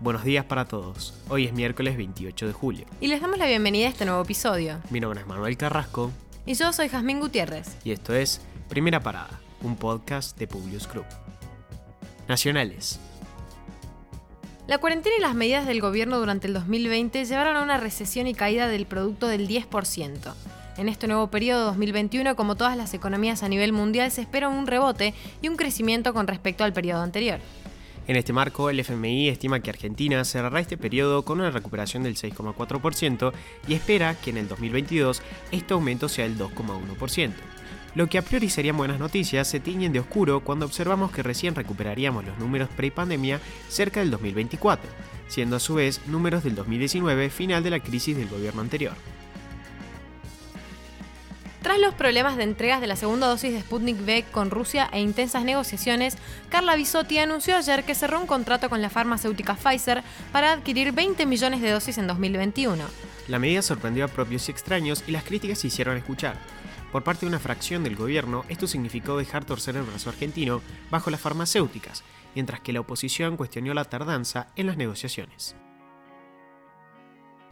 Buenos días para todos. Hoy es miércoles 28 de julio. Y les damos la bienvenida a este nuevo episodio. Mi nombre es Manuel Carrasco. Y yo soy Jazmín Gutiérrez. Y esto es Primera Parada, un podcast de Publius Group. Nacionales. La cuarentena y las medidas del gobierno durante el 2020 llevaron a una recesión y caída del producto del 10%. En este nuevo periodo 2021, como todas las economías a nivel mundial, se espera un rebote y un crecimiento con respecto al periodo anterior. En este marco, el FMI estima que Argentina cerrará este periodo con una recuperación del 6,4% y espera que en el 2022 este aumento sea el 2,1%. Lo que a priori serían buenas noticias se tiñen de oscuro cuando observamos que recién recuperaríamos los números pre-pandemia cerca del 2024, siendo a su vez números del 2019 final de la crisis del gobierno anterior. Tras los problemas de entregas de la segunda dosis de Sputnik V con Rusia e intensas negociaciones, Carla Bisotti anunció ayer que cerró un contrato con la farmacéutica Pfizer para adquirir 20 millones de dosis en 2021. La medida sorprendió a propios y extraños y las críticas se hicieron escuchar. Por parte de una fracción del gobierno, esto significó dejar torcer el brazo argentino bajo las farmacéuticas, mientras que la oposición cuestionó la tardanza en las negociaciones.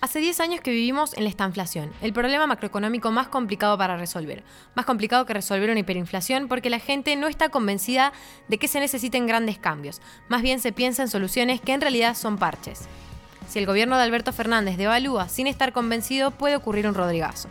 Hace 10 años que vivimos en la estanflación, el problema macroeconómico más complicado para resolver. Más complicado que resolver una hiperinflación porque la gente no está convencida de que se necesiten grandes cambios. Más bien se piensa en soluciones que en realidad son parches. Si el gobierno de Alberto Fernández devalúa sin estar convencido, puede ocurrir un Rodrigazo.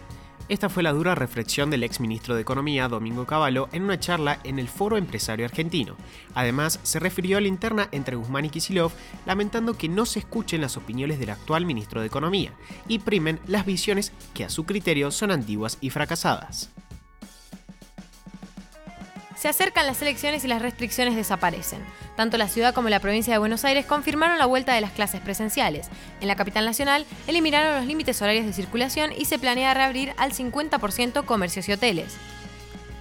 Esta fue la dura reflexión del ex ministro de Economía, Domingo Cavallo, en una charla en el Foro Empresario Argentino. Además, se refirió a la interna entre Guzmán y Kisilov, lamentando que no se escuchen las opiniones del actual ministro de Economía y primen las visiones que a su criterio son antiguas y fracasadas. Se acercan las elecciones y las restricciones desaparecen. Tanto la ciudad como la provincia de Buenos Aires confirmaron la vuelta de las clases presenciales. En la capital nacional eliminaron los límites horarios de circulación y se planea reabrir al 50% comercios y hoteles.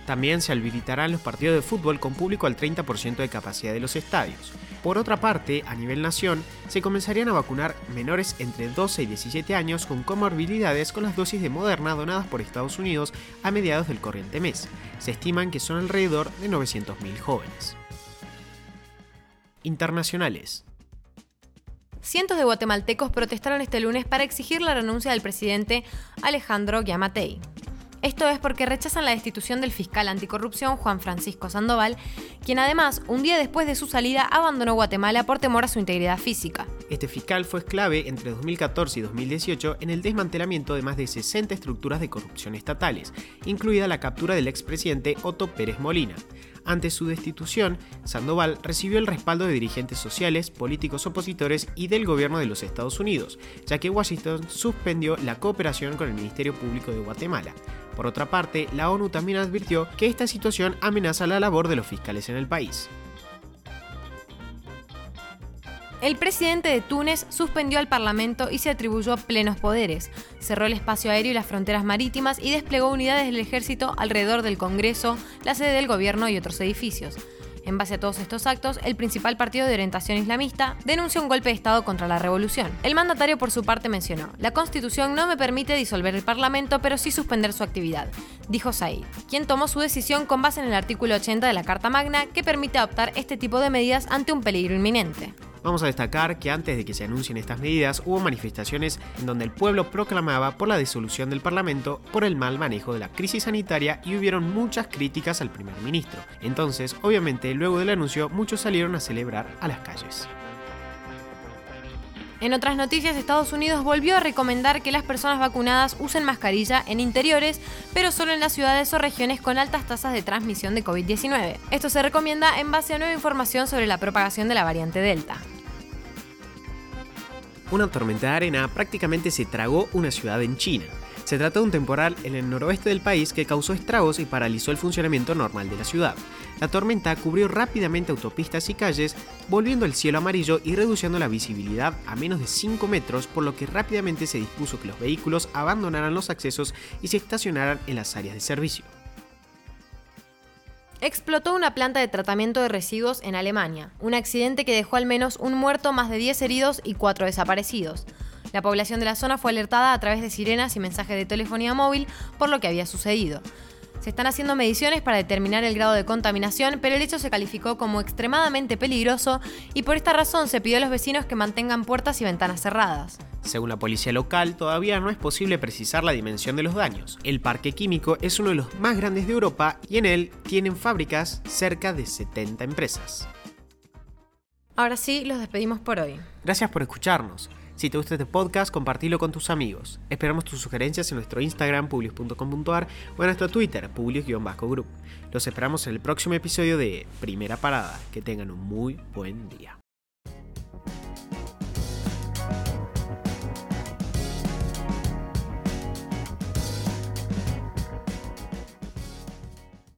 También se habilitarán los partidos de fútbol con público al 30% de capacidad de los estadios. Por otra parte, a nivel nación, se comenzarían a vacunar menores entre 12 y 17 años con comorbilidades con las dosis de Moderna donadas por Estados Unidos a mediados del corriente mes. Se estiman que son alrededor de 900.000 jóvenes. Internacionales. Cientos de guatemaltecos protestaron este lunes para exigir la renuncia del presidente Alejandro Yamatei. Esto es porque rechazan la destitución del fiscal anticorrupción Juan Francisco Sandoval, quien además, un día después de su salida, abandonó Guatemala por temor a su integridad física. Este fiscal fue clave entre 2014 y 2018 en el desmantelamiento de más de 60 estructuras de corrupción estatales, incluida la captura del expresidente Otto Pérez Molina. Ante su destitución, Sandoval recibió el respaldo de dirigentes sociales, políticos opositores y del gobierno de los Estados Unidos, ya que Washington suspendió la cooperación con el Ministerio Público de Guatemala. Por otra parte, la ONU también advirtió que esta situación amenaza la labor de los fiscales en el país. El presidente de Túnez suspendió al Parlamento y se atribuyó plenos poderes. Cerró el espacio aéreo y las fronteras marítimas y desplegó unidades del ejército alrededor del Congreso, la sede del gobierno y otros edificios. En base a todos estos actos, el principal partido de orientación islamista denunció un golpe de Estado contra la revolución. El mandatario por su parte mencionó, la constitución no me permite disolver el Parlamento, pero sí suspender su actividad, dijo Said, quien tomó su decisión con base en el artículo 80 de la Carta Magna que permite adoptar este tipo de medidas ante un peligro inminente. Vamos a destacar que antes de que se anuncien estas medidas hubo manifestaciones en donde el pueblo proclamaba por la disolución del Parlamento por el mal manejo de la crisis sanitaria y hubieron muchas críticas al primer ministro. Entonces, obviamente, luego del anuncio, muchos salieron a celebrar a las calles. En otras noticias, Estados Unidos volvió a recomendar que las personas vacunadas usen mascarilla en interiores, pero solo en las ciudades o regiones con altas tasas de transmisión de COVID-19. Esto se recomienda en base a nueva información sobre la propagación de la variante Delta una tormenta de arena prácticamente se tragó una ciudad en China. Se trató de un temporal en el noroeste del país que causó estragos y paralizó el funcionamiento normal de la ciudad. La tormenta cubrió rápidamente autopistas y calles, volviendo el cielo amarillo y reduciendo la visibilidad a menos de 5 metros, por lo que rápidamente se dispuso que los vehículos abandonaran los accesos y se estacionaran en las áreas de servicio explotó una planta de tratamiento de residuos en Alemania, un accidente que dejó al menos un muerto, más de 10 heridos y 4 desaparecidos. La población de la zona fue alertada a través de sirenas y mensajes de telefonía móvil por lo que había sucedido. Se están haciendo mediciones para determinar el grado de contaminación, pero el hecho se calificó como extremadamente peligroso y por esta razón se pidió a los vecinos que mantengan puertas y ventanas cerradas. Según la policía local, todavía no es posible precisar la dimensión de los daños. El parque químico es uno de los más grandes de Europa y en él tienen fábricas cerca de 70 empresas. Ahora sí, los despedimos por hoy. Gracias por escucharnos. Si te gusta este podcast, compartilo con tus amigos. Esperamos tus sugerencias en nuestro Instagram, publius.com.ar o en nuestro Twitter, publius-group. Los esperamos en el próximo episodio de Primera Parada. Que tengan un muy buen día.